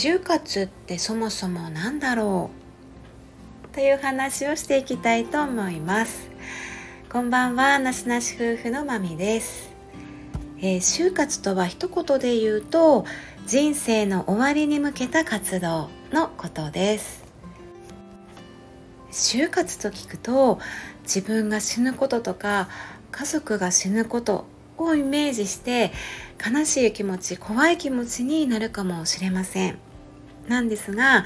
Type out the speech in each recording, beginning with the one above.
就活ってそもそも何だろう？という話をしていきたいと思います。こんばんはなしなし夫婦のまみです、えー、就活とは一言で言うと人生の終わりに向けた活動のことです。就活と聞くと自分が死ぬこととか家族が死ぬことをイメージして悲しい気持ち怖い気持ちになるかもしれません。なんですが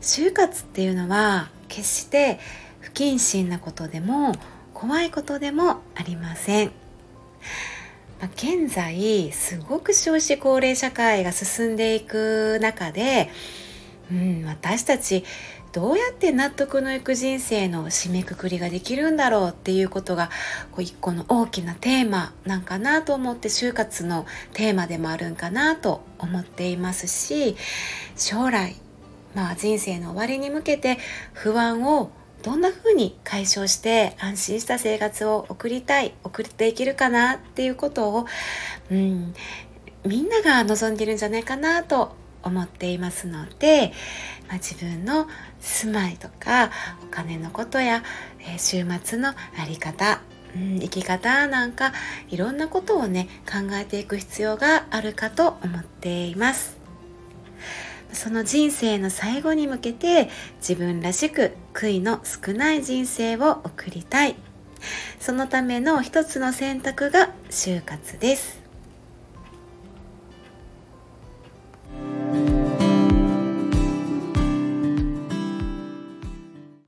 就活っていうのは決して不謹慎なことでも怖いことでもありません、まあ、現在すごく少子高齢社会が進んでいく中で、うん、私たちどうやって納得のいく人生の締めくくりができるんだろうっていうことがこう一個の大きなテーマなんかなと思って就活のテーマでもあるんかなと思っていますし将来、まあ、人生の終わりに向けて不安をどんな風に解消して安心した生活を送りたい送っていけるかなっていうことを、うん、みんなが望んでるんじゃないかなと思っていますので、まあ、自分の住まいとかお金のことや、えー、週末の在り方、うん、生き方なんかいろんなことをね考えていく必要があるかと思っています。その人生の最後に向けて自分らしく悔いの少ない人生を送りたい。そのための一つの選択が就活です。